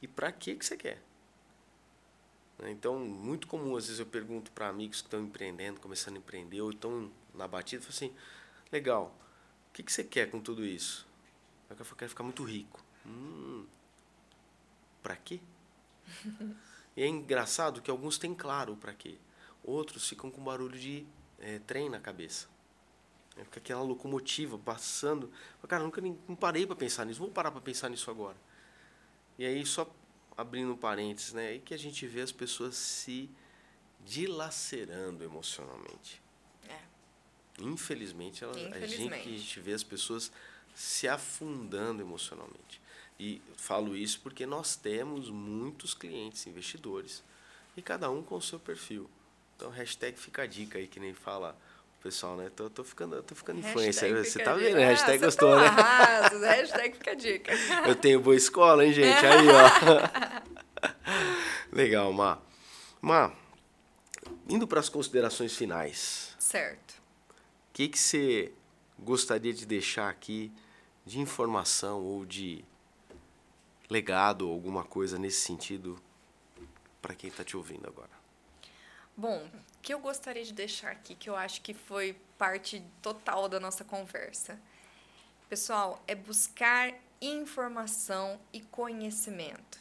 e para que que você quer. Né? Então, muito comum, às vezes eu pergunto para amigos que estão empreendendo, começando a empreender, ou estão na batida, eu falo assim, legal, o que, que você quer com tudo isso? Eu falo, quero ficar muito rico. Hum, para quê? [LAUGHS] e é engraçado que alguns têm claro o para quê. Outros ficam com barulho de eh, trem na cabeça. É, Fica aquela locomotiva passando. Cara, nunca nem, não parei para pensar nisso. Vou parar para pensar nisso agora. E aí, só abrindo parênteses, né? Aí que a gente vê as pessoas se dilacerando emocionalmente. É. Infelizmente, ela, A, gente, Infelizmente. a gente vê as pessoas se afundando emocionalmente. E falo isso porque nós temos muitos clientes investidores e cada um com o seu perfil. Então, hashtag fica a dica aí, que nem fala o pessoal, né? Tô, tô ficando, tô ficando influencer. Hashtag Você tá vendo? Ah, Hashtag você gostou, tá né? arraso, hashtag fica a dica. [LAUGHS] Eu tenho boa escola, hein, gente? Aí, ó. [LAUGHS] Legal, Má. Má, indo para as considerações finais, Certo. o que, que você gostaria de deixar aqui de informação ou de legado, alguma coisa nesse sentido, para quem está te ouvindo agora? Bom, o que eu gostaria de deixar aqui, que eu acho que foi parte total da nossa conversa. Pessoal, é buscar informação e conhecimento.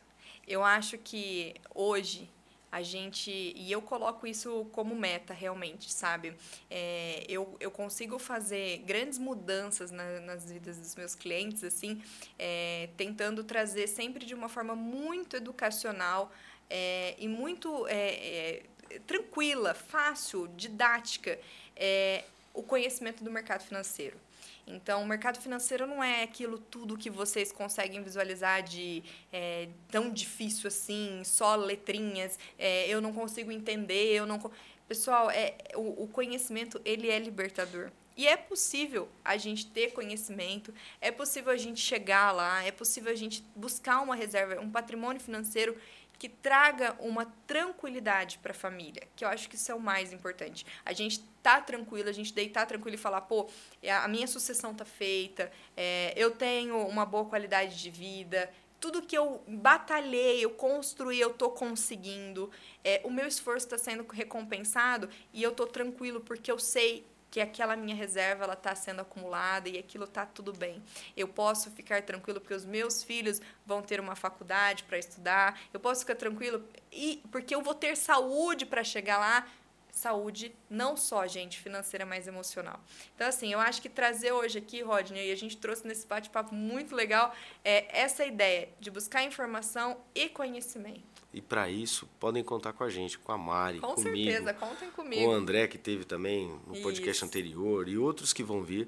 Eu acho que hoje a gente, e eu coloco isso como meta realmente, sabe? É, eu, eu consigo fazer grandes mudanças na- nas vidas dos meus clientes, assim, é, tentando trazer sempre de uma forma muito educacional é, e muito é, é, tranquila, fácil, didática, é, o conhecimento do mercado financeiro. Então, o mercado financeiro não é aquilo tudo que vocês conseguem visualizar de é, tão difícil assim, só letrinhas, é, eu não consigo entender, eu não... Pessoal, é, o, o conhecimento, ele é libertador. E é possível a gente ter conhecimento, é possível a gente chegar lá, é possível a gente buscar uma reserva, um patrimônio financeiro que traga uma tranquilidade para a família, que eu acho que isso é o mais importante. A gente tá tranquilo, a gente deitar tranquilo e falar, pô, é, a minha sucessão tá feita, é, eu tenho uma boa qualidade de vida, tudo que eu batalhei, eu construí, eu tô conseguindo, é, o meu esforço está sendo recompensado e eu tô tranquilo porque eu sei que aquela minha reserva ela está sendo acumulada e aquilo está tudo bem. Eu posso ficar tranquilo porque os meus filhos vão ter uma faculdade para estudar. Eu posso ficar tranquilo e porque eu vou ter saúde para chegar lá. Saúde não só, gente, financeira, mas emocional. Então, assim, eu acho que trazer hoje aqui, Rodney, e a gente trouxe nesse bate-papo muito legal, é essa ideia de buscar informação e conhecimento. E para isso, podem contar com a gente, com a Mari, Com comigo, certeza, contem com o comigo. André, que teve também no podcast Isso. anterior, e outros que vão vir.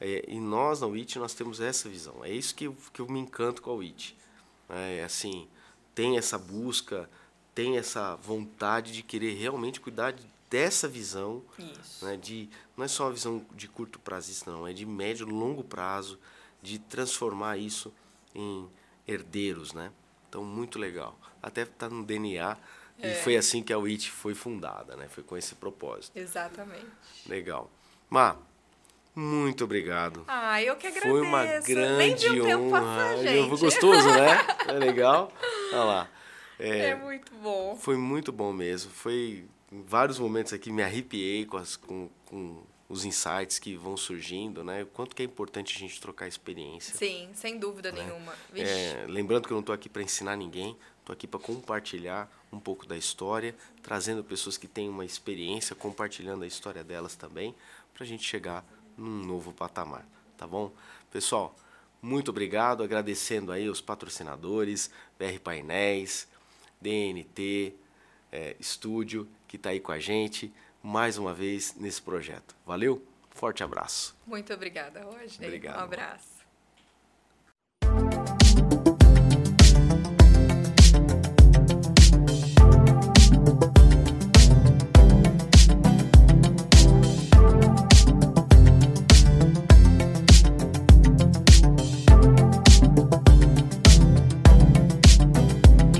É, e nós, na WIT, nós temos essa visão. É isso que eu, que eu me encanto com a WIT. É assim, tem essa busca, tem essa vontade de querer realmente cuidar de- dessa visão, Isso. né, de, não é só uma visão de curto prazista, não, é de médio e longo prazo, de transformar isso em herdeiros, né? Então, muito legal. Até está no DNA, e É. foi assim que a WIT foi fundada, né? Foi com esse propósito. Exatamente. Legal. Má, muito obrigado. Ah, eu que agradeço. Foi uma Nem grande tempo honra. passar, gente. Foi gostoso, né? [LAUGHS] É legal. Olha lá. É muito bom. Foi muito bom mesmo. Foi em vários momentos aqui me arrepiei com, as, com, com os insights que vão surgindo, né? O quanto que é importante a gente trocar experiência. Sim, sem dúvida nenhuma. Vixe. É, lembrando que eu não estou aqui para ensinar ninguém, estou aqui para compartilhar um pouco da história, trazendo pessoas que têm uma experiência, compartilhando a história delas também, para a gente chegar num novo patamar, tá bom? Pessoal, muito obrigado, agradecendo aí os patrocinadores, BR Painéis, DNT, é, Estúdio, que está aí com a gente, mais uma vez nesse projeto. Valeu? Forte abraço. Muito obrigada, Rodney. Obrigado. Um abraço.